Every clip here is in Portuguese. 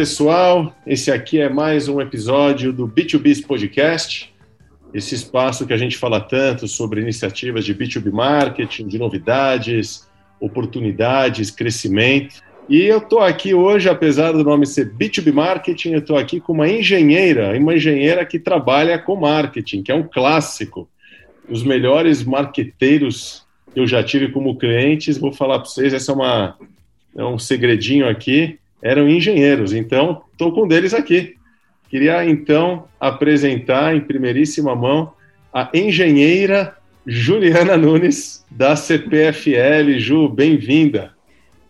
pessoal. Esse aqui é mais um episódio do B2B Podcast, esse espaço que a gente fala tanto sobre iniciativas de B2B marketing, de novidades, oportunidades, crescimento. E eu estou aqui hoje, apesar do nome ser B2B Marketing, eu estou aqui com uma engenheira, uma engenheira que trabalha com marketing, que é um clássico. Os melhores marqueteiros que eu já tive como clientes, vou falar para vocês, essa é, uma, é um segredinho aqui eram engenheiros, então estou com um deles aqui. Queria então apresentar em primeiríssima mão a engenheira Juliana Nunes, da CPFL. Ju, bem-vinda.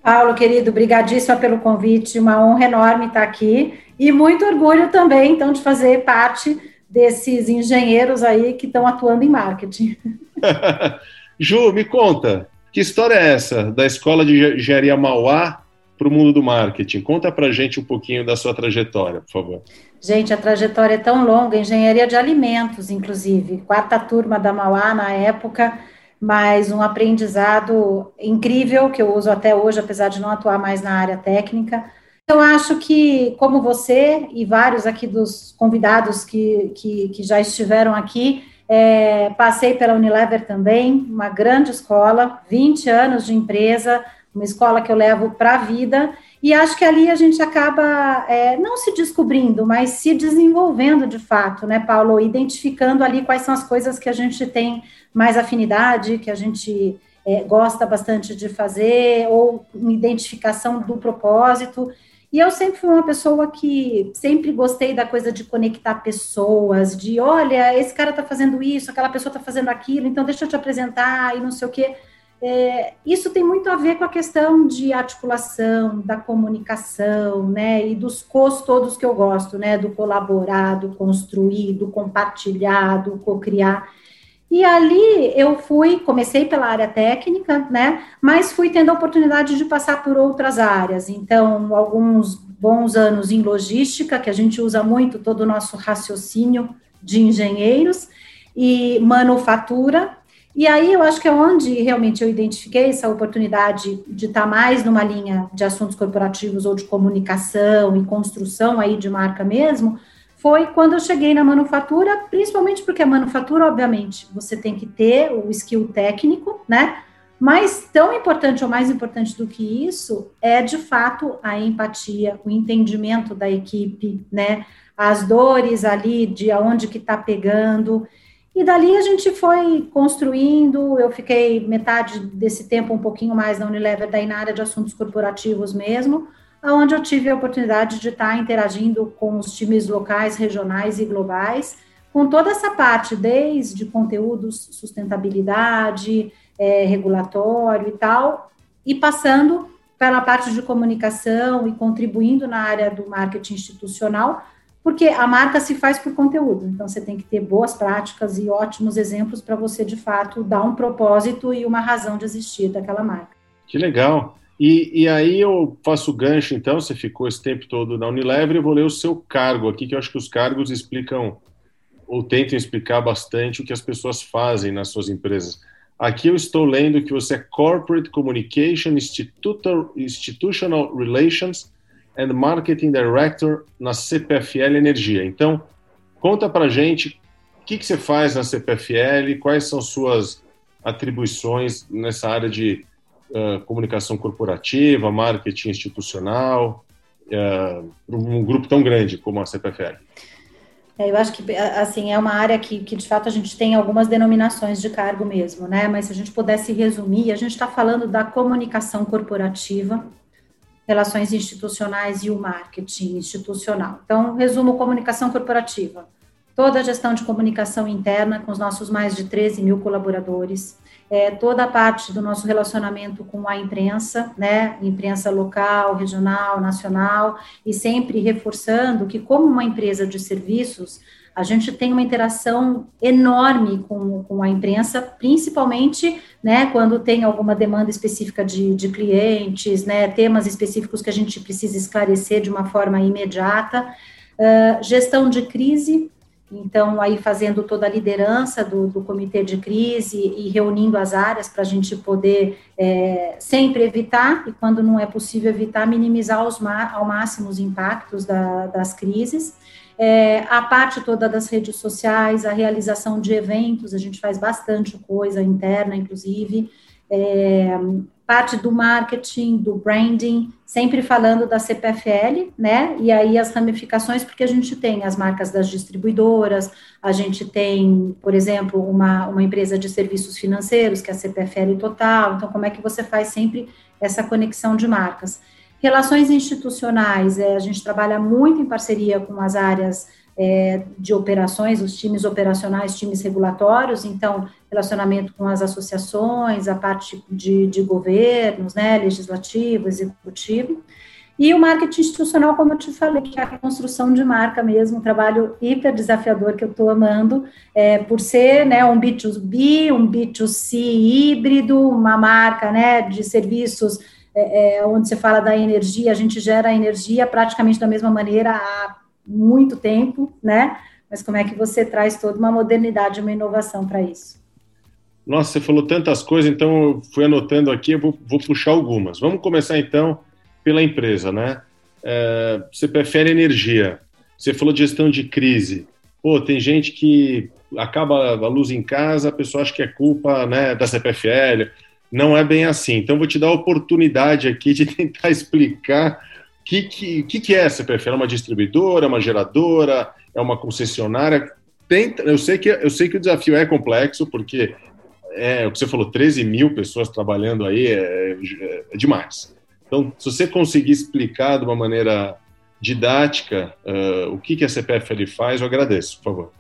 Paulo, querido, brigadíssima pelo convite, uma honra enorme estar aqui e muito orgulho também, então, de fazer parte desses engenheiros aí que estão atuando em marketing. Ju, me conta, que história é essa da Escola de Engenharia Mauá para o mundo do marketing. Conta para gente um pouquinho da sua trajetória, por favor. Gente, a trajetória é tão longa, engenharia de alimentos, inclusive, quarta turma da Mauá na época, mas um aprendizado incrível que eu uso até hoje, apesar de não atuar mais na área técnica. Eu acho que, como você e vários aqui dos convidados que, que, que já estiveram aqui, é, passei pela Unilever também, uma grande escola, 20 anos de empresa, uma escola que eu levo para a vida, e acho que ali a gente acaba é, não se descobrindo, mas se desenvolvendo de fato, né, Paulo? Identificando ali quais são as coisas que a gente tem mais afinidade, que a gente é, gosta bastante de fazer, ou uma identificação do propósito. E eu sempre fui uma pessoa que sempre gostei da coisa de conectar pessoas, de olha, esse cara está fazendo isso, aquela pessoa está fazendo aquilo, então deixa eu te apresentar e não sei o quê. É, isso tem muito a ver com a questão de articulação, da comunicação, né, e dos cos todos que eu gosto, né, do colaborar, do construir, do compartilhar, do co-criar. E ali eu fui, comecei pela área técnica, né, mas fui tendo a oportunidade de passar por outras áreas. Então, alguns bons anos em logística, que a gente usa muito todo o nosso raciocínio de engenheiros, e manufatura, e aí eu acho que é onde realmente eu identifiquei essa oportunidade de estar mais numa linha de assuntos corporativos ou de comunicação e construção aí de marca mesmo, foi quando eu cheguei na manufatura, principalmente porque a manufatura, obviamente, você tem que ter o skill técnico, né? Mas tão importante ou mais importante do que isso é de fato a empatia, o entendimento da equipe, né? As dores ali de aonde que está pegando. E dali a gente foi construindo, eu fiquei metade desse tempo um pouquinho mais na Unilever, daí na área de assuntos corporativos mesmo, onde eu tive a oportunidade de estar interagindo com os times locais, regionais e globais, com toda essa parte, desde conteúdos, sustentabilidade, é, regulatório e tal, e passando pela parte de comunicação e contribuindo na área do marketing institucional, porque a marca se faz por conteúdo, então você tem que ter boas práticas e ótimos exemplos para você, de fato, dar um propósito e uma razão de existir daquela marca. Que legal! E, e aí eu faço o gancho, então, você ficou esse tempo todo na Unilever, eu vou ler o seu cargo aqui, que eu acho que os cargos explicam, ou tentam explicar bastante o que as pessoas fazem nas suas empresas. Aqui eu estou lendo que você é Corporate Communication Institutional Relations and Marketing Director na CPFL Energia. Então, conta para gente o que, que você faz na CPFL, quais são suas atribuições nessa área de uh, comunicação corporativa, marketing institucional, uh, um grupo tão grande como a CPFL. É, eu acho que assim é uma área que, que de fato a gente tem algumas denominações de cargo mesmo, né? Mas se a gente pudesse resumir, a gente está falando da comunicação corporativa, relações institucionais e o marketing institucional. Então, resumo comunicação corporativa. Toda a gestão de comunicação interna com os nossos mais de 13 mil colaboradores, é, toda a parte do nosso relacionamento com a imprensa, né, imprensa local, regional, nacional, e sempre reforçando que, como uma empresa de serviços, a gente tem uma interação enorme com, com a imprensa, principalmente né, quando tem alguma demanda específica de, de clientes, né, temas específicos que a gente precisa esclarecer de uma forma imediata. Uh, gestão de crise, então aí fazendo toda a liderança do, do comitê de crise e reunindo as áreas para a gente poder é, sempre evitar, e quando não é possível evitar, minimizar ao máximo os impactos da, das crises. É, a parte toda das redes sociais, a realização de eventos, a gente faz bastante coisa interna, inclusive, é, parte do marketing, do branding, sempre falando da CPFL, né? E aí as ramificações, porque a gente tem as marcas das distribuidoras, a gente tem, por exemplo, uma, uma empresa de serviços financeiros, que é a CPFL Total, então como é que você faz sempre essa conexão de marcas? Relações institucionais, é, a gente trabalha muito em parceria com as áreas é, de operações, os times operacionais, times regulatórios, então, relacionamento com as associações, a parte de, de governos, né, legislativo, executivo, e o marketing institucional, como eu te falei, que é a construção de marca mesmo, um trabalho hiper desafiador que eu estou amando, é, por ser né, um B2B, um B2C híbrido, uma marca né, de serviços é, é, onde você fala da energia, a gente gera energia praticamente da mesma maneira há muito tempo, né? Mas como é que você traz toda uma modernidade, uma inovação para isso? Nossa, você falou tantas coisas, então eu fui anotando aqui, eu vou, vou puxar algumas. Vamos começar então pela empresa, né? É, você prefere energia, você falou de gestão de crise. Pô, tem gente que acaba a luz em casa, a pessoa acha que é culpa né, da CPFL. Não é bem assim. Então, vou te dar a oportunidade aqui de tentar explicar que, que, que, que é essa CPFL? É uma distribuidora, uma geradora, é uma concessionária? Tem, eu, sei que, eu sei que o desafio é complexo, porque é o que você falou, 13 mil pessoas trabalhando aí é, é, é demais. Então, se você conseguir explicar de uma maneira didática uh, o que, que a CPFL faz, eu agradeço, por favor.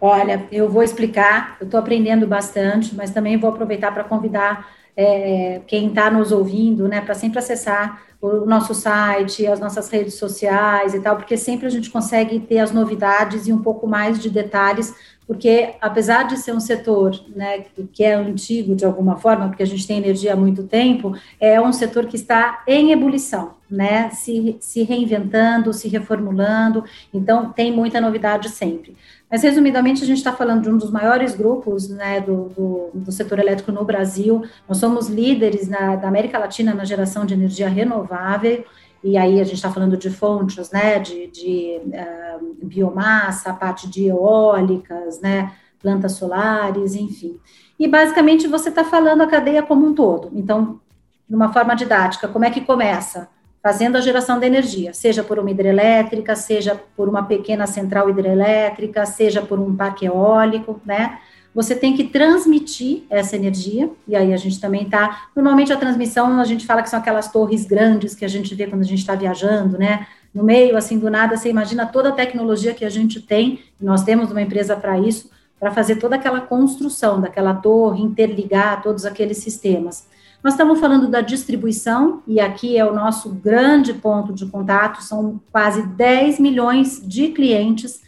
Olha, eu vou explicar, eu estou aprendendo bastante, mas também vou aproveitar para convidar é, quem está nos ouvindo, né, para sempre acessar o nosso site, as nossas redes sociais e tal, porque sempre a gente consegue ter as novidades e um pouco mais de detalhes, porque apesar de ser um setor né, que é antigo de alguma forma, porque a gente tem energia há muito tempo, é um setor que está em ebulição, né, se, se reinventando, se reformulando, então tem muita novidade sempre. Mas, resumidamente, a gente está falando de um dos maiores grupos né, do, do, do, setor elétrico no Brasil. Nós somos líderes na, da América Latina na geração de energia renovável, e aí a gente está falando de fontes, né, de, de uh, biomassa, parte de eólicas, né, plantas solares, enfim. E, basicamente, você está falando a cadeia como um todo. Então, de uma forma didática, como é que começa? fazendo a geração de energia, seja por uma hidrelétrica, seja por uma pequena central hidrelétrica, seja por um parque eólico, né? Você tem que transmitir essa energia, e aí a gente também está. Normalmente a transmissão a gente fala que são aquelas torres grandes que a gente vê quando a gente está viajando, né? No meio, assim, do nada, você imagina toda a tecnologia que a gente tem, nós temos uma empresa para isso, para fazer toda aquela construção daquela torre, interligar todos aqueles sistemas. Nós estamos falando da distribuição, e aqui é o nosso grande ponto de contato, são quase 10 milhões de clientes,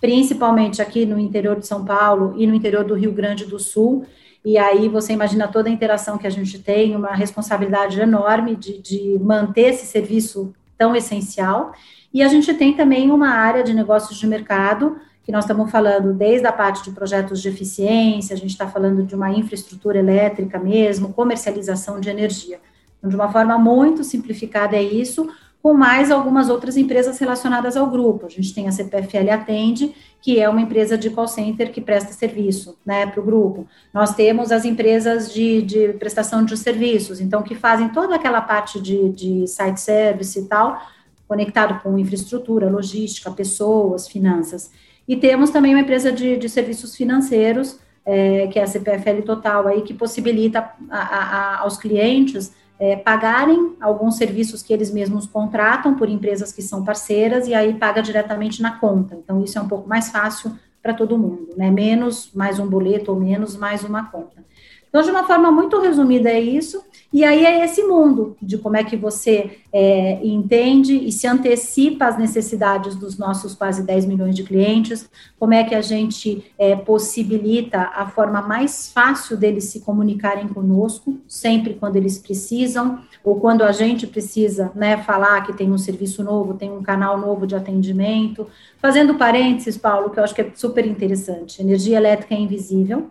principalmente aqui no interior de São Paulo e no interior do Rio Grande do Sul, e aí você imagina toda a interação que a gente tem, uma responsabilidade enorme de, de manter esse serviço tão essencial, e a gente tem também uma área de negócios de mercado, que nós estamos falando desde a parte de projetos de eficiência, a gente está falando de uma infraestrutura elétrica mesmo, comercialização de energia. Então, de uma forma muito simplificada é isso, com mais algumas outras empresas relacionadas ao grupo. A gente tem a CPFL Atende, que é uma empresa de call center que presta serviço né, para o grupo. Nós temos as empresas de, de, prestação de serviços, então, que fazem toda aquela parte de, de site service e tal, conectado com infraestrutura, logística, pessoas, finanças. E temos também uma empresa de, de serviços financeiros, é, que é a CPFL Total, aí, que possibilita a, a, aos clientes é, pagarem alguns serviços que eles mesmos contratam por empresas que são parceiras e aí paga diretamente na conta. Então, isso é um pouco mais fácil para todo mundo, né? Menos mais um boleto ou menos mais uma conta. Então, de uma forma muito resumida, é isso. E aí é esse mundo de como é que você é, entende e se antecipa às necessidades dos nossos quase 10 milhões de clientes, como é que a gente é, possibilita a forma mais fácil deles se comunicarem conosco, sempre quando eles precisam, ou quando a gente precisa né, falar que tem um serviço novo, tem um canal novo de atendimento. Fazendo parênteses, Paulo, que eu acho que é super interessante: energia elétrica é invisível,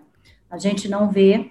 a gente não vê,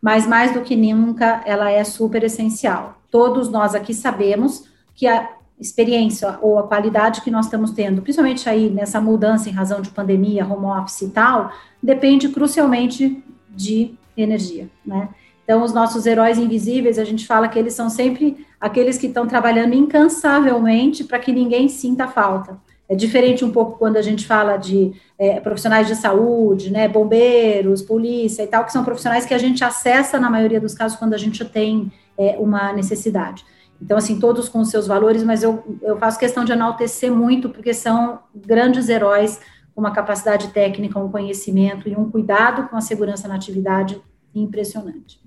mas mais do que nunca ela é super essencial. Todos nós aqui sabemos que a experiência ou a qualidade que nós estamos tendo, principalmente aí nessa mudança em razão de pandemia, home office e tal, depende crucialmente de energia, né? Então, os nossos heróis invisíveis, a gente fala que eles são sempre aqueles que estão trabalhando incansavelmente para que ninguém sinta falta. É diferente um pouco quando a gente fala de é, profissionais de saúde, né, bombeiros, polícia e tal, que são profissionais que a gente acessa na maioria dos casos quando a gente tem é, uma necessidade. Então, assim, todos com seus valores, mas eu, eu faço questão de enaltecer muito, porque são grandes heróis com uma capacidade técnica, um conhecimento e um cuidado com a segurança na atividade impressionante.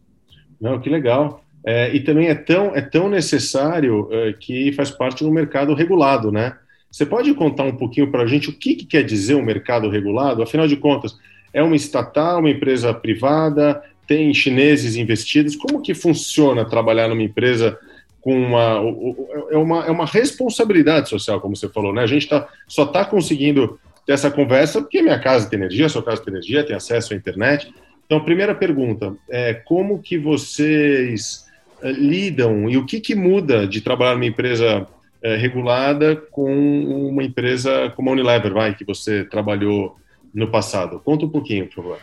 Não, que legal. É, e também é tão, é tão necessário é, que faz parte do mercado regulado, né? Você pode contar um pouquinho para a gente o que, que quer dizer um mercado regulado? Afinal de contas, é uma estatal, uma empresa privada, tem chineses investidos. Como que funciona trabalhar numa empresa com uma é uma, é uma responsabilidade social, como você falou, né? A gente tá, só está conseguindo ter essa conversa porque minha casa tem energia, sua casa tem energia, tem acesso à internet. Então, primeira pergunta é como que vocês eh, lidam e o que, que muda de trabalhar numa empresa é, regulada com uma empresa como a Unilever, vai, que você trabalhou no passado. Conta um pouquinho, por favor.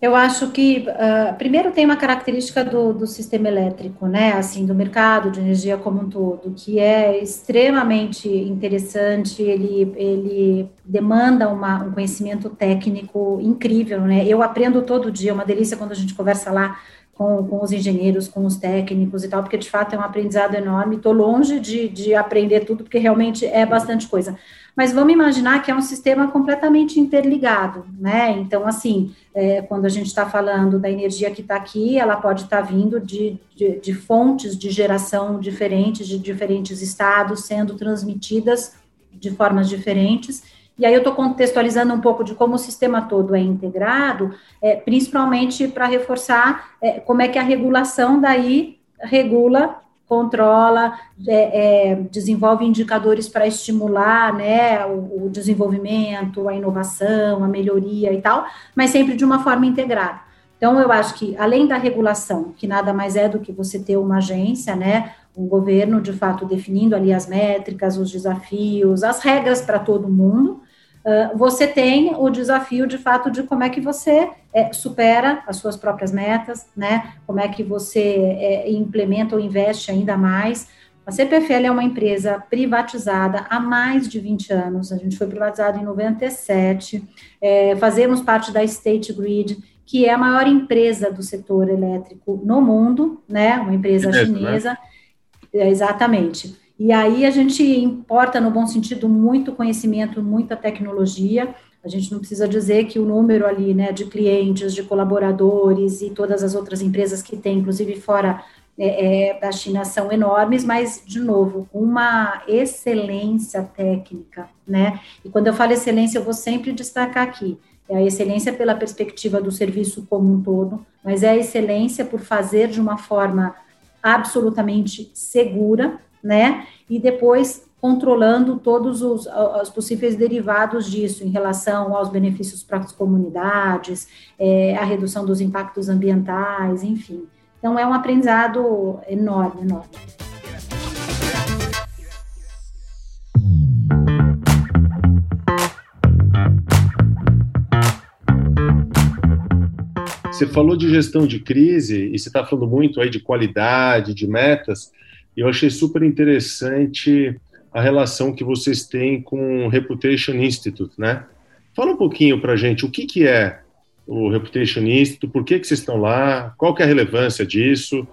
Eu acho que, uh, primeiro, tem uma característica do, do, sistema elétrico, né, assim, do mercado de energia como um todo, que é extremamente interessante, ele, ele demanda uma, um conhecimento técnico incrível, né, eu aprendo todo dia, é uma delícia quando a gente conversa lá com, com os engenheiros, com os técnicos e tal, porque de fato é um aprendizado enorme. Estou longe de, de aprender tudo, porque realmente é bastante coisa. Mas vamos imaginar que é um sistema completamente interligado, né? Então, assim, é, quando a gente está falando da energia que está aqui, ela pode estar tá vindo de, de, de fontes de geração diferentes, de diferentes estados, sendo transmitidas de formas diferentes e aí eu estou contextualizando um pouco de como o sistema todo é integrado, é, principalmente para reforçar é, como é que a regulação daí regula, controla, é, é desenvolve indicadores para estimular né, o, o desenvolvimento, a inovação, a melhoria e tal, mas sempre de uma forma integrada. Então, eu acho que, além da regulação, que nada mais é do que você ter uma agência, né, um governo, de fato, definindo ali as métricas, os desafios, as regras para todo mundo, você tem o desafio, de fato, de como é que você é, supera as suas próprias metas, né? Como é que você é, implementa ou investe ainda mais. A CPFL é uma empresa privatizada há mais de 20 anos, a gente foi privatizado em 97, é, fazemos parte da State Grid, que é a maior empresa do setor elétrico no mundo, né? Uma empresa né? chinesa. Né? Exatamente. E aí a gente importa, no bom sentido, muito conhecimento, muita tecnologia. A gente não precisa dizer que o número ali, né, de clientes, de colaboradores e todas as outras empresas que tem, inclusive fora é, é, da China, são enormes, mas, de novo, uma excelência técnica, né? E quando eu falo excelência, eu vou sempre destacar aqui. É a excelência pela perspectiva do serviço como um todo, mas é a excelência por fazer de uma forma absolutamente segura, né? E depois controlando todos os, os, possíveis derivados disso em relação aos benefícios para as comunidades, é, a redução dos impactos ambientais, enfim. Então, é um aprendizado enorme, enorme. Você falou de gestão de crise e você está falando muito aí de qualidade, de metas. Eu achei super interessante a relação que vocês têm com o Reputation Institute, né? Fala um pouquinho para gente o que, que é o Reputation Institute, por que, que vocês estão lá, qual que é a relevância disso,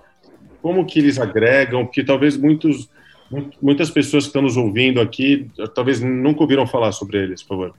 como que eles agregam, porque talvez muitos, muitas pessoas que estão nos ouvindo aqui, talvez nunca ouviram falar sobre eles, por favor.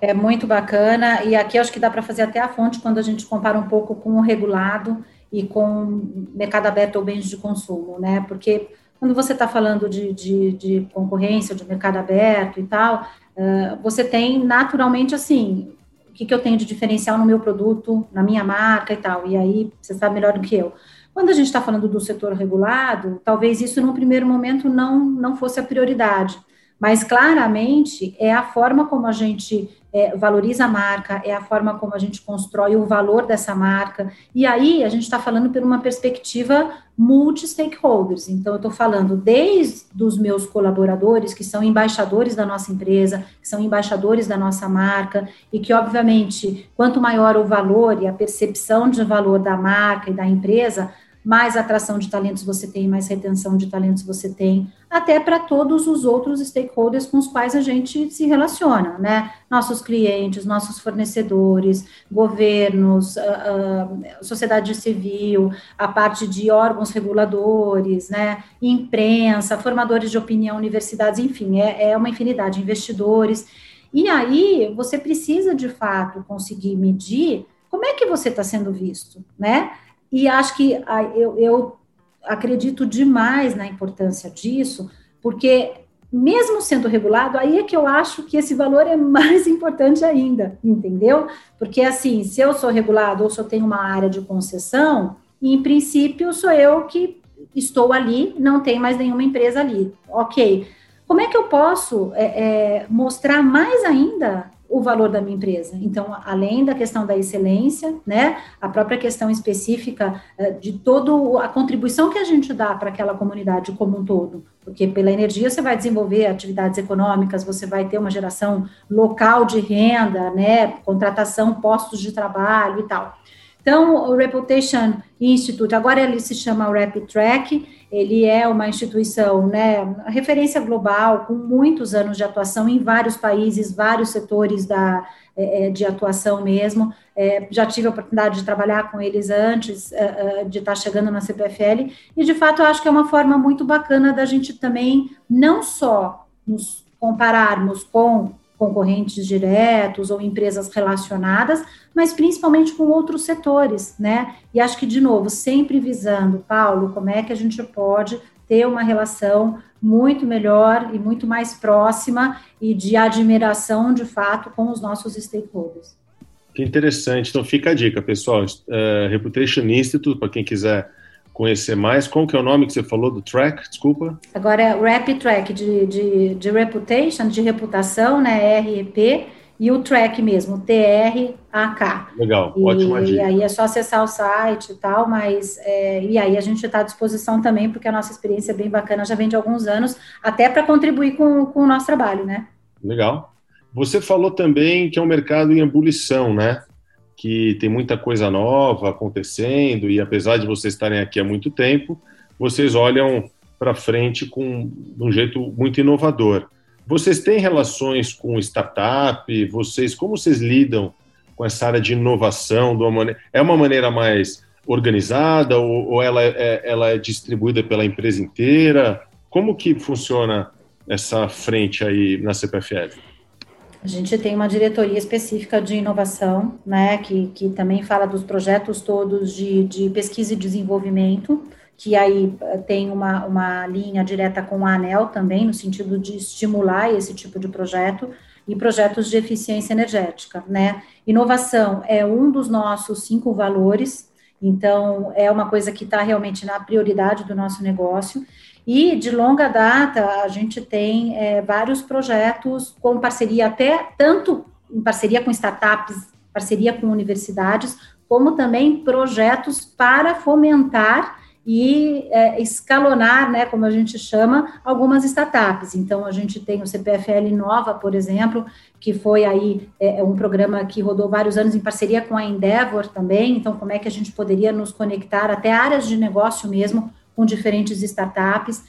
É muito bacana, e aqui acho que dá para fazer até a fonte quando a gente compara um pouco com o regulado e com mercado aberto ou bens de consumo, né? Porque quando você está falando de, de, de, concorrência, de mercado aberto e tal, uh, você tem naturalmente assim, o que, que eu tenho de diferencial no meu produto, na minha marca e tal, e aí você sabe melhor do que eu. Quando a gente está falando do setor regulado, talvez isso no primeiro momento não, não fosse a prioridade, mas claramente é a forma como a gente é, valoriza a marca, é a forma como a gente constrói o valor dessa marca. E aí a gente está falando por uma perspectiva multi-stakeholders. Então, eu estou falando desde os meus colaboradores, que são embaixadores da nossa empresa, que são embaixadores da nossa marca, e que, obviamente, quanto maior o valor e a percepção de valor da marca e da empresa, mais atração de talentos você tem, mais retenção de talentos você tem, até para todos os outros stakeholders com os quais a gente se relaciona, né? Nossos clientes, nossos fornecedores, governos, a, a sociedade civil, a parte de órgãos reguladores, né? Imprensa, formadores de opinião, universidades, enfim, é, é uma infinidade, investidores. E aí você precisa de fato conseguir medir como é que você está sendo visto, né? E acho que eu, eu acredito demais na importância disso, porque mesmo sendo regulado, aí é que eu acho que esse valor é mais importante ainda, entendeu? Porque assim, se eu sou regulado ou se eu tenho uma área de concessão, em princípio sou eu que estou ali, não tem mais nenhuma empresa ali. Ok. Como é que eu posso é, é, mostrar mais ainda o valor da minha empresa. Então, além da questão da excelência, né, a própria questão específica eh, de toda a contribuição que a gente dá para aquela comunidade como um todo, porque pela energia você vai desenvolver atividades econômicas, você vai ter uma geração local de renda, né, contratação, postos de trabalho e tal. Então, o Reputation Institute, agora ele se chama Rapid Track, ele é uma instituição, né, referência global, com muitos anos de atuação em vários países, vários setores da, é, é de atuação mesmo. É, já tive a oportunidade de trabalhar com eles antes de estar chegando na CPFL, e de fato eu acho que é uma forma muito bacana da gente também não só nos compararmos com concorrentes diretos ou empresas relacionadas, mas principalmente com outros setores, né? E acho que, de novo, sempre visando, Paulo, como é que a gente pode ter uma relação muito melhor e muito mais próxima e de admiração, de fato, com os nossos stakeholders. Que interessante. Então, fica a dica, pessoal. Uh, Reputation Institute, para quem quiser conhecer mais. Qual que é o nome que você falou do track? Desculpa. Agora é Rap Track de, de, de reputation, de reputação, né? REP, e o track mesmo, T-R-A-K. Legal, e, ótima dica. E aí é só acessar o site e tal, mas é, e aí a gente está à disposição também, porque a nossa experiência é bem bacana, já vem de alguns anos, até para contribuir com, com o nosso trabalho, né? Legal. Você falou também que é um mercado em ebulição, né? Que tem muita coisa nova acontecendo e apesar de vocês estarem aqui há muito tempo, vocês olham para frente com de um jeito muito inovador. Vocês têm relações com startup? Vocês como vocês lidam com essa área de inovação? De uma maneira, é uma maneira mais organizada ou, ou ela, é, ela é distribuída pela empresa inteira? Como que funciona essa frente aí na CPFL? A gente tem uma diretoria específica de inovação, né, que, que também fala dos projetos todos de, de pesquisa e desenvolvimento, que aí eh, tem uma, uma linha direta com a ANEL também, no sentido de estimular esse tipo de projeto, e projetos de eficiência energética, né. Inovação é um dos nossos cinco valores, então é uma coisa que está realmente na prioridade do nosso negócio, e de longa data, a gente tem é, vários projetos com parceria, até tanto em parceria com startups, parceria com universidades, como também projetos para fomentar e é, escalonar, né, como a gente chama, algumas startups. Então, a gente tem o CPFL Nova, por exemplo, que foi aí é, um programa que rodou vários anos em parceria com a Endeavor também. Então, como é que a gente poderia nos conectar até áreas de negócio mesmo com diferentes startups.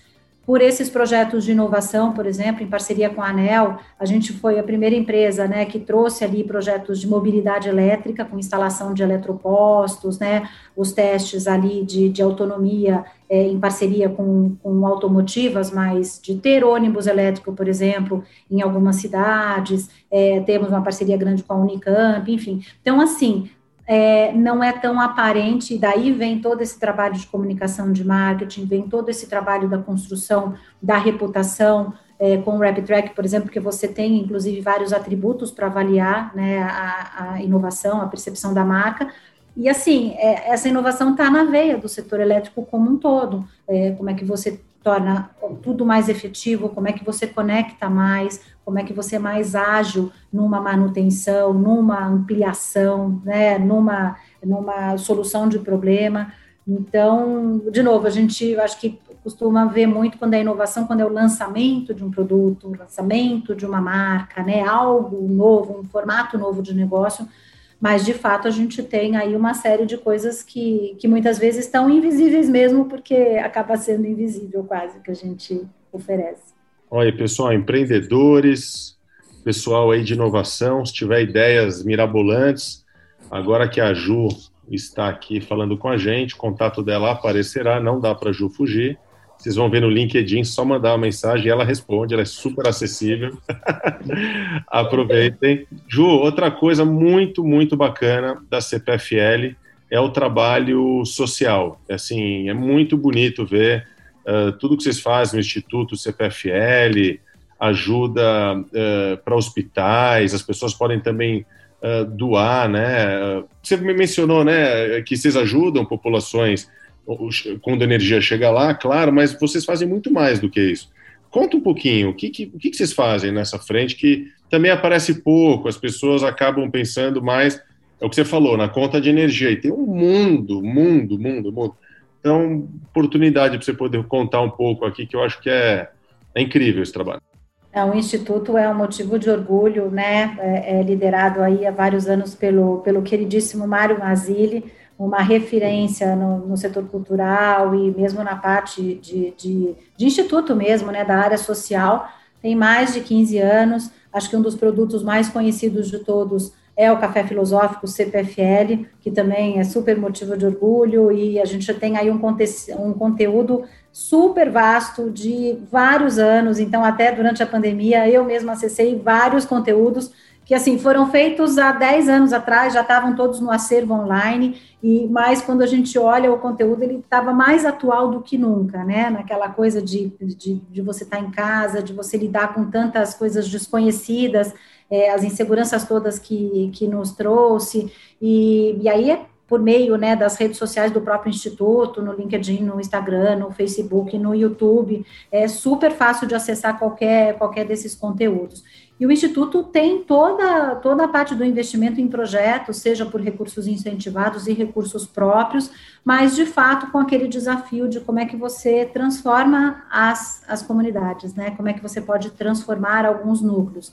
por esses projetos de inovação, por exemplo, em parceria com a ANEL, a gente foi a primeira empresa, né, que trouxe ali projetos de mobilidade elétrica, com instalação de eletropostos, né, os testes ali de, de autonomia é, em parceria com, com automotivas, mas de ter ônibus elétrico, por exemplo, em algumas cidades, é, temos uma parceria grande com a Unicamp, enfim. Então, assim, é, não é tão aparente, e daí vem todo esse trabalho de comunicação de marketing, vem todo esse trabalho da construção da reputação, é, com o RapidTrack, por exemplo, que você tem, inclusive, vários atributos para avaliar né, a, a, inovação, a percepção da marca, e assim, é, essa inovação está na veia do setor elétrico como um todo, é, como é que você torna tudo mais efetivo, como é que você conecta mais, como é que você é mais ágil numa manutenção, numa ampliação, né, numa, numa solução de problema. Então, de novo, a gente acho que costuma ver muito quando é inovação, quando é o lançamento de um produto, o lançamento de uma marca, né, algo novo, um formato novo de negócio, mas de fato a gente tem aí uma série de coisas que, que muitas vezes estão invisíveis mesmo, porque acaba sendo invisível quase que a gente oferece. Olha, pessoal, empreendedores, pessoal aí de inovação, se tiver ideias mirabolantes, agora que a Ju está aqui falando com a gente, o contato dela aparecerá, não dá para a Ju fugir. Vocês vão ver no LinkedIn, só mandar uma mensagem e ela responde, ela é super acessível. Aproveitem. Ju, outra coisa muito, muito bacana da CPFL é o trabalho social. Assim, é muito bonito ver uh, tudo que vocês fazem no Instituto CPFL, ajuda uh, para hospitais, as pessoas podem também uh, doar, né? Você me mencionou, né, que vocês ajudam populações quando a energia chega lá, claro, mas vocês fazem muito mais do que isso. Conta um pouquinho, o que, que, o que vocês fazem nessa frente que também aparece pouco, as pessoas acabam pensando mais, é o que você falou, na conta de energia, e tem um mundo, mundo, mundo, mundo. Então, oportunidade para você poder contar um pouco aqui, que eu acho que é, é incrível esse trabalho. É, o Instituto é um motivo de orgulho, né? É, é liderado aí há vários anos pelo, pelo queridíssimo Mário Mazzilli, uma referência no, no, setor cultural e mesmo na parte de, de, de, instituto mesmo, né, da área social, tem mais de 15 anos, acho que um dos produtos mais conhecidos de todos é o Café Filosófico CPFL, que também é super motivo de orgulho, e a gente tem aí um, conte um conteúdo super vasto de vários anos, então até durante a pandemia eu mesma acessei vários conteúdos que assim foram feitos há 10 anos atrás, já estavam todos no acervo online, e mais quando a gente olha o conteúdo, ele estava mais atual do que nunca, né? Naquela coisa de, de, de você estar tá em casa, de você lidar com tantas coisas desconhecidas, é, as inseguranças todas que, que nos trouxe, e, e aí é por meio né, das redes sociais do próprio Instituto, no LinkedIn, no Instagram, no Facebook, no YouTube. É super fácil de acessar qualquer, qualquer desses conteúdos. E o Instituto tem toda, toda a parte do investimento em projetos, seja por recursos incentivados e recursos próprios, mas de fato com aquele desafio de como é que você transforma as, as comunidades, né? Como é que você pode transformar alguns núcleos.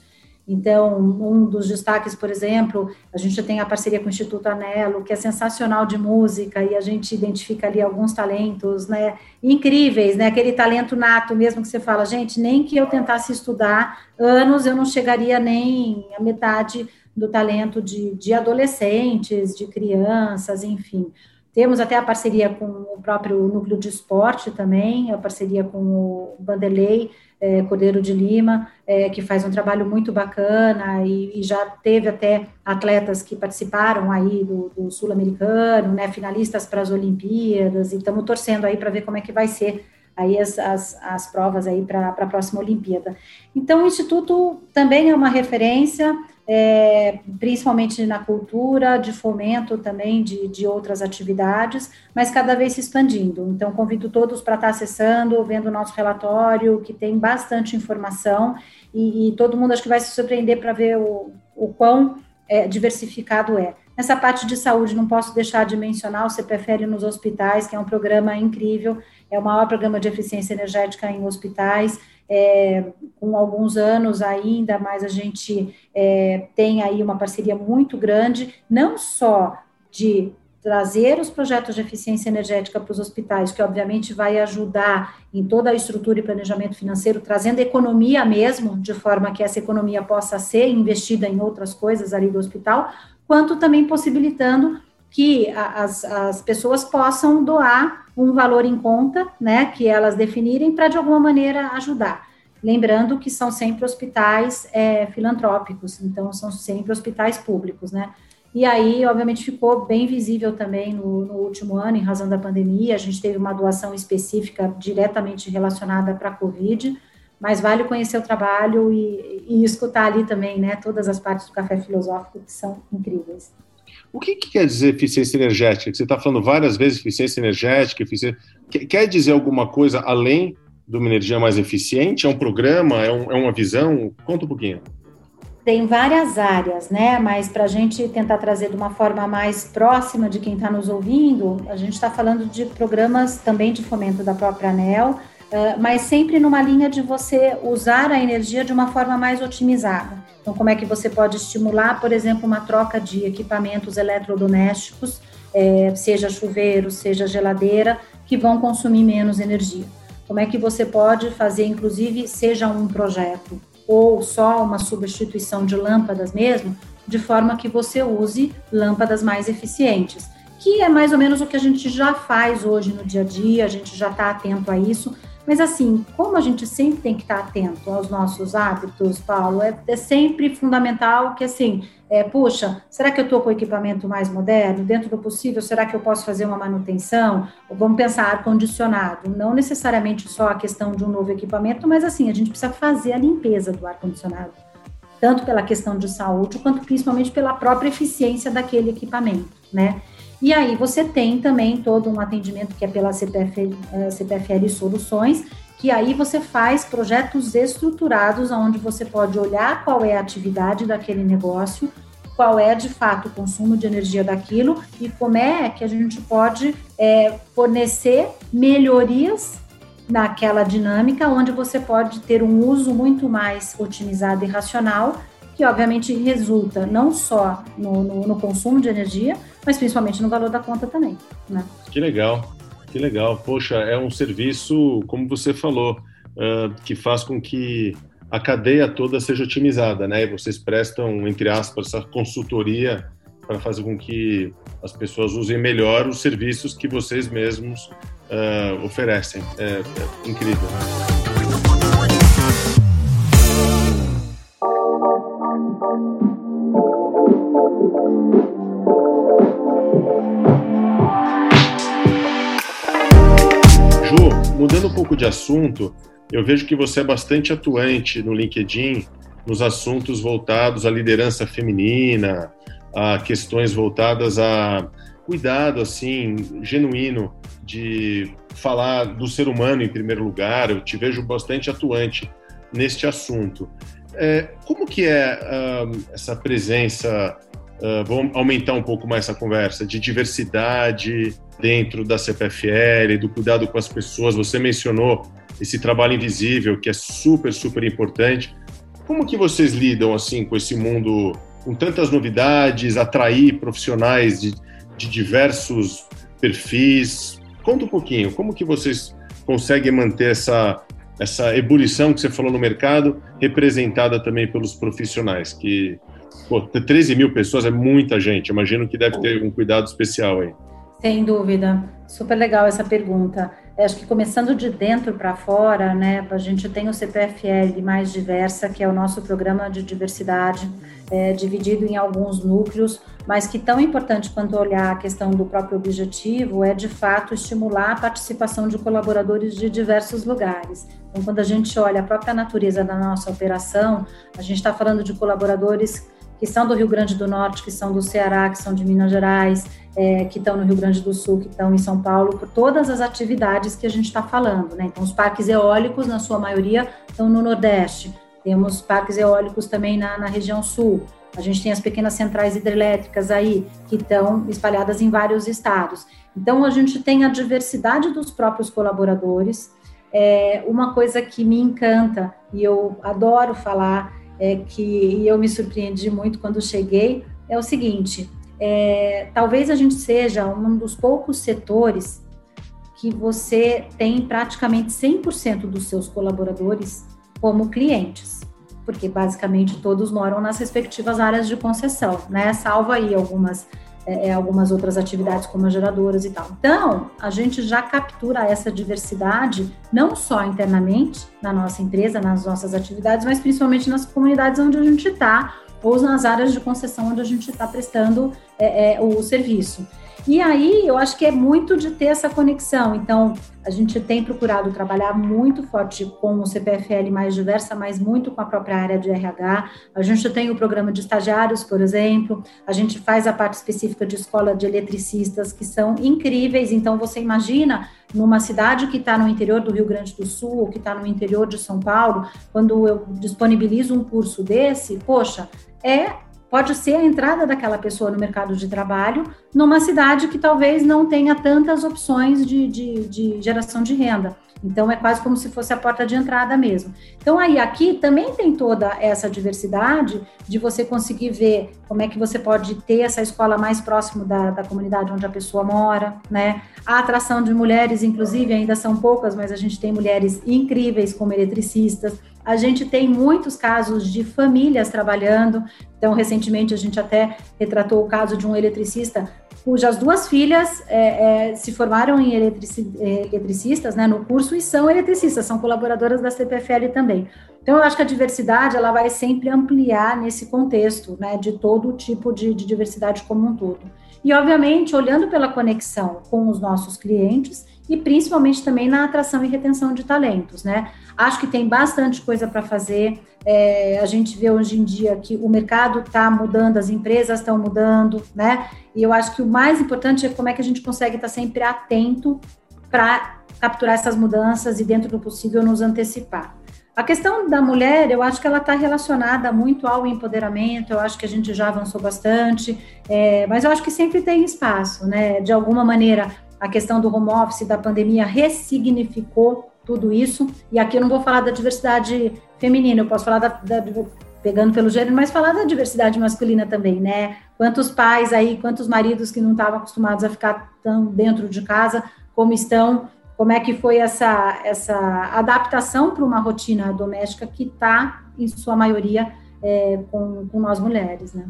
Então, um dos destaques, por exemplo, a gente tem a parceria com o Instituto Anelo, que é sensacional de música, e a gente identifica ali alguns talentos, né, incríveis, né, aquele talento nato mesmo que você fala, gente, nem que eu tentasse estudar anos, eu não chegaria nem a metade do talento de, de adolescentes, de crianças, enfim. Temos até a parceria com o próprio núcleo de esporte também, a parceria com o Vanderlei, é, Cordeiro de Lima, é, que faz um trabalho muito bacana e, e, já teve até atletas que participaram aí do, do Sul-Americano, né, finalistas para as Olimpíadas, e estamos torcendo aí para ver como é que vai ser aí as, as, as provas aí para a próxima Olimpíada. Então, o Instituto também é uma referência, é, principalmente na cultura, de fomento também de, de outras atividades, mas cada vez se expandindo. Então, convido todos para estar acessando, vendo o nosso relatório, que tem bastante informação, e, e todo mundo acho que vai se surpreender para ver o, o quão é, diversificado é. Nessa parte de saúde, não posso deixar de mencionar o CPFL nos hospitais, que é um programa incrível, é o maior programa de eficiência energética em hospitais, é, com alguns anos ainda, mas a gente é, tem aí uma parceria muito grande, não só de trazer os projetos de eficiência energética para os hospitais, que obviamente vai ajudar em toda a estrutura e planejamento financeiro, trazendo economia mesmo, de forma que essa economia possa ser investida em outras coisas ali do hospital, quanto também possibilitando que as, as pessoas possam doar um valor em conta, né, que elas definirem para de alguma maneira ajudar. Lembrando que são sempre hospitais é, filantrópicos, então são sempre hospitais públicos, né? E aí, obviamente, ficou bem visível também no, no, último ano, em razão da pandemia. A gente teve uma doação específica diretamente relacionada para a Covid, mas vale conhecer o trabalho e, e, escutar ali também, né, todas as partes do café filosófico que são incríveis. O que, que quer dizer eficiência energética? Você está falando várias vezes eficiência energética, eficiência... Quer dizer alguma coisa além de uma energia mais eficiente? É um programa? É, um, é uma visão? Conta um pouquinho tem várias áreas, né? Mas para a gente tentar trazer de uma forma mais próxima de quem está nos ouvindo, a gente está falando de programas também de fomento da própria ANEL, uh, mas sempre numa linha de você usar a energia de uma forma mais otimizada. Então, como é que você pode estimular, por exemplo, uma troca de equipamentos eletrodomésticos, é, seja chuveiro, seja geladeira, que vão consumir menos energia? Como é que você pode fazer, inclusive, seja um projeto ou só uma substituição de lâmpadas mesmo, de forma que você use lâmpadas mais eficientes, que é mais ou menos o que a gente já faz hoje no dia a dia, a gente já está atento a isso, mas assim, como a gente sempre tem que estar atento aos nossos hábitos, Paulo, é, é sempre fundamental que assim, é, puxa, será que eu estou com o equipamento mais moderno? Dentro do possível, será que eu posso fazer uma manutenção? Ou vamos pensar ar-condicionado, não necessariamente só a questão de um novo equipamento, mas assim, a gente precisa fazer a limpeza do ar-condicionado, tanto pela questão de saúde, quanto principalmente pela própria eficiência daquele equipamento, né? E aí você tem também todo um atendimento que é pela CPF, eh, CPFL Soluções, que aí você faz projetos estruturados onde você pode olhar qual é a atividade daquele negócio, qual é de fato o consumo de energia daquilo e como é que a gente pode é, fornecer melhorias naquela dinâmica, onde você pode ter um uso muito mais otimizado e racional, que obviamente resulta não só no, no, no consumo de energia, mas principalmente no valor da conta também. Né? Que legal, que legal. Poxa, é um serviço, como você falou, uh, que faz com que a cadeia toda seja otimizada, né? E vocês prestam, entre aspas, essa consultoria para fazer com que as pessoas usem melhor os serviços que vocês mesmos uh, oferecem. É, é incrível. mudando pouco de assunto, eu vejo que você é bastante atuante no LinkedIn nos assuntos voltados à liderança feminina, a questões voltadas a cuidado assim genuíno de falar do ser humano em primeiro lugar. Eu te vejo bastante atuante neste assunto. É, como que é uh, essa presença Uh, vamos aumentar um pouco mais essa conversa de diversidade dentro da CPFL, do cuidado com as pessoas. Você mencionou esse trabalho invisível que é super, super importante. Como que vocês lidam assim com esse mundo com tantas novidades, atrair profissionais de, de diversos perfis? Conta um pouquinho, como que vocês conseguem manter essa essa ebulição que você falou no mercado, representada também pelos profissionais, que Pô, 13 mil pessoas é muita gente. Imagino que deve ter um cuidado especial aí. Sem dúvida. Super legal essa pergunta. Eu acho que começando de dentro para fora, né, a gente tem o CPFL mais diversa, que é o nosso programa de diversidade, é, dividido em alguns núcleos, mas que tão importante quanto olhar a questão do próprio objetivo é, de fato, estimular a participação de colaboradores de diversos lugares. Então, quando a gente olha a própria natureza da nossa operação, a gente está falando de colaboradores que são do Rio Grande do Norte, que são do Ceará, que são de Minas Gerais, é, que estão no Rio Grande do Sul, que estão em São Paulo, por todas as atividades que a gente está falando. Né? Então, os parques eólicos, na sua maioria, estão no Nordeste. Temos parques eólicos também na, na região Sul. A gente tem as pequenas centrais hidrelétricas aí, que estão espalhadas em vários estados. Então, a gente tem a diversidade dos próprios colaboradores. É, uma coisa que me encanta, e eu adoro falar, é que eu me surpreendi muito quando cheguei, é o seguinte: é, talvez a gente seja um dos poucos setores que você tem praticamente 100% dos seus colaboradores como clientes, porque basicamente todos moram nas respectivas áreas de concessão, né? Salvo aí algumas é, é, algumas outras atividades como as geradoras e tal. Então, a gente já captura essa diversidade não só internamente na nossa empresa, nas nossas atividades, mas principalmente nas comunidades onde a gente está ou nas áreas de concessão onde a gente está prestando é, é, o serviço. E aí eu acho que é muito de ter essa conexão. Então, a gente tem procurado trabalhar muito forte com o CPFL mais diversa, mas muito com a própria área de RH. A gente tem o programa de estagiários, por exemplo. A gente faz a parte específica de escola de eletricistas, que são incríveis. Então, você imagina numa cidade que está no interior do Rio Grande do Sul, ou que está no interior de São Paulo, quando eu disponibilizo um curso desse, poxa, é pode ser a entrada daquela pessoa no mercado de trabalho numa cidade que talvez não tenha tantas opções de, de, de, geração de renda. Então, é quase como se fosse a porta de entrada mesmo. Então, aí, aqui também tem toda essa diversidade de você conseguir ver como é que você pode ter essa escola mais próximo da, da comunidade onde a pessoa mora, né? A atração de mulheres, inclusive, ainda são poucas, mas a gente tem mulheres incríveis como eletricistas, a gente tem muitos casos de famílias trabalhando. Então, recentemente, a gente até retratou o caso de um eletricista cujas duas filhas é, é, se formaram em eletrici é, eletricistas né, no curso e são eletricistas, são colaboradoras da CPFL também. Então, eu acho que a diversidade ela vai sempre ampliar nesse contexto né, de todo tipo de, de diversidade como um todo. E, obviamente, olhando pela conexão com os nossos clientes e principalmente também na atração e retenção de talentos, né? Acho que tem bastante coisa para fazer. É, a gente vê hoje em dia que o mercado está mudando, as empresas estão mudando, né? E eu acho que o mais importante é como é que a gente consegue estar tá sempre atento para capturar essas mudanças e, dentro do possível, nos antecipar. A questão da mulher, eu acho que ela está relacionada muito ao empoderamento, eu acho que a gente já avançou bastante, é, mas eu acho que sempre tem espaço, né? De alguma maneira, a questão do home office, da pandemia, ressignificou tudo isso. E aqui eu não vou falar da diversidade feminina, eu posso falar da, da pegando pelo gênero, mas falar da diversidade masculina também, né? Quantos pais aí, quantos maridos que não estavam acostumados a ficar tão dentro de casa, como estão, como é que foi essa, essa adaptação para uma rotina doméstica que está, em sua maioria, é, com, com nós mulheres, né?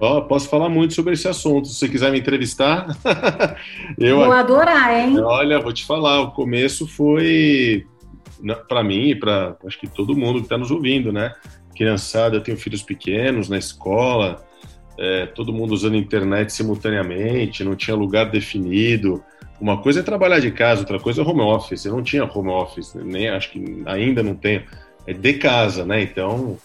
Oh, posso falar muito sobre esse assunto. Se você quiser me entrevistar, eu vou adorar, hein? Olha, vou te falar. O começo foi para mim e para acho que todo mundo que está nos ouvindo, né? Criançada, eu tenho filhos pequenos na escola, é, todo mundo usando internet simultaneamente, não tinha lugar definido. Uma coisa é trabalhar de casa, outra coisa é home office. Eu não tinha home office, nem acho que ainda não tenho. É de casa, né? Então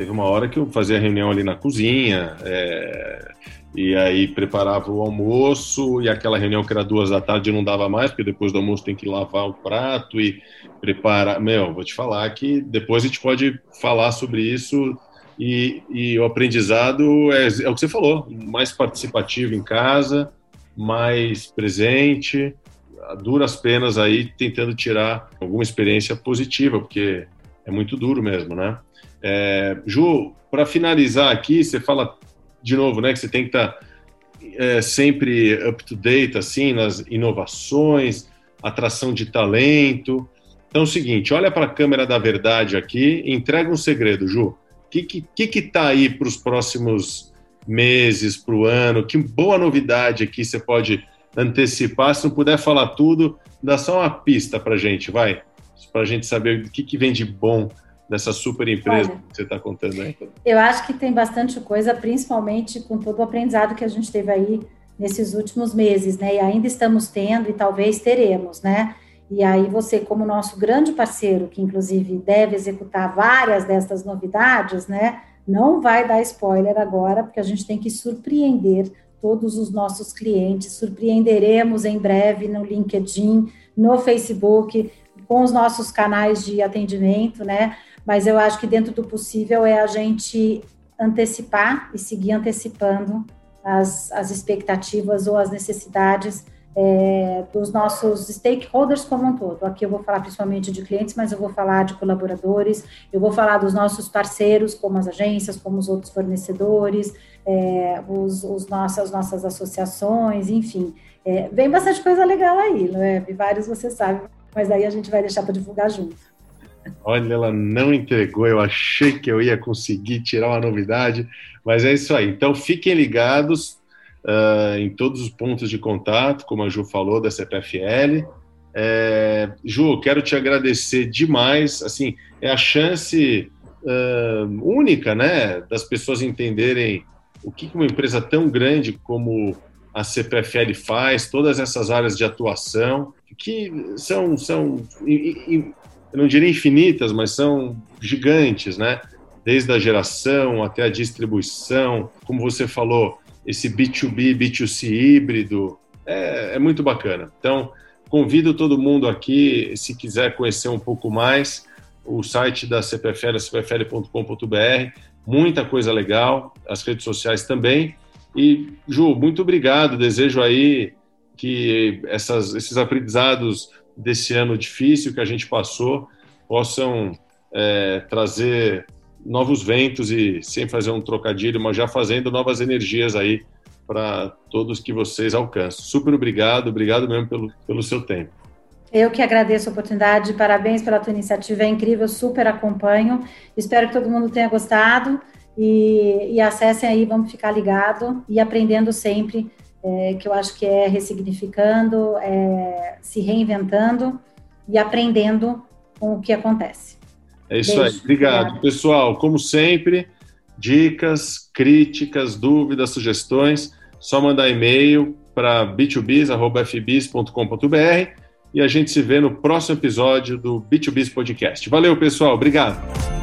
Teve uma hora que eu fazia reunião ali na cozinha, é, e aí preparava o almoço, e aquela reunião que era duas da tarde não dava mais, porque depois do almoço tem que lavar o prato e preparar. Meu, vou te falar que depois a gente pode falar sobre isso, e, e o aprendizado é, é o que você falou: mais participativo em casa, mais presente, duras penas aí tentando tirar alguma experiência positiva, porque é muito duro mesmo, né? É, Ju, para finalizar aqui, você fala de novo, né, que você tem que estar tá, é, sempre up to date, assim, nas inovações, atração de talento. Então, é o seguinte, olha para a câmera da verdade aqui, entrega um segredo, Ju. O que que que está aí para os próximos meses, para o ano? Que boa novidade aqui você pode antecipar? Se não puder falar tudo, dá só uma pista para gente, vai, para a gente saber o que, que vem de bom dessa super empresa Olha, que você está contando aí? Eu acho que tem bastante coisa, principalmente com todo o aprendizado que a gente teve aí nesses últimos meses, né? E ainda estamos tendo e talvez teremos, né? E aí você, como nosso grande parceiro, que inclusive deve executar várias dessas novidades, né? Não vai dar spoiler agora, porque a gente tem que surpreender todos os nossos clientes. Surpreenderemos em breve no LinkedIn, no Facebook, com os nossos canais de atendimento, né? Mas eu acho que dentro do possível é a gente antecipar e seguir antecipando as, as expectativas ou as necessidades é, dos nossos stakeholders como um todo. Aqui eu vou falar principalmente de clientes, mas eu vou falar de colaboradores, eu vou falar dos nossos parceiros, como as agências, como os outros fornecedores, é, os, os nossas, as nossas associações, enfim. É, vem bastante coisa legal aí, não é? Vários você sabe, mas aí a gente vai deixar para divulgar junto. Olha, ela não entregou, eu achei que eu ia conseguir tirar uma novidade, mas é isso aí. Então fiquem ligados, uh, em todos os pontos de contato, como a Ju falou, da CPFL. É, Ju, quero te agradecer demais. Assim, é a chance uh, única, né, das pessoas entenderem o que uma empresa tão grande como a CPFL faz, todas essas áreas de atuação, que são, são eu não diria infinitas, mas são gigantes, né? Desde a geração até a distribuição, como você falou, esse B2B, B2C híbrido, é, é muito bacana. Então, convido todo mundo aqui, se quiser conhecer um pouco mais, o site da CPFL, cpfl.com.br, muita coisa legal, as redes sociais também. E, Ju, muito obrigado, desejo aí que essas, esses aprendizados desse ano difícil que a gente passou possam é, trazer novos ventos e sem fazer um trocadilho, mas já fazendo novas energias aí para todos que vocês alcançam. Super obrigado, obrigado mesmo pelo, pelo seu tempo. Eu que agradeço a oportunidade, parabéns pela tua iniciativa, é incrível, super acompanho. Espero que todo mundo tenha gostado e, e acessem aí, vamos ficar ligado e aprendendo sempre, é, que eu acho que é ressignificando, é, se reinventando e aprendendo com o que acontece. É isso Beijo. aí. Obrigado. Obrigada. Pessoal, como sempre, dicas, críticas, dúvidas, sugestões, só mandar e-mail para b2bis.fbis.com.br e a gente se vê no próximo episódio do B2Biz Podcast. Valeu, pessoal. Obrigado.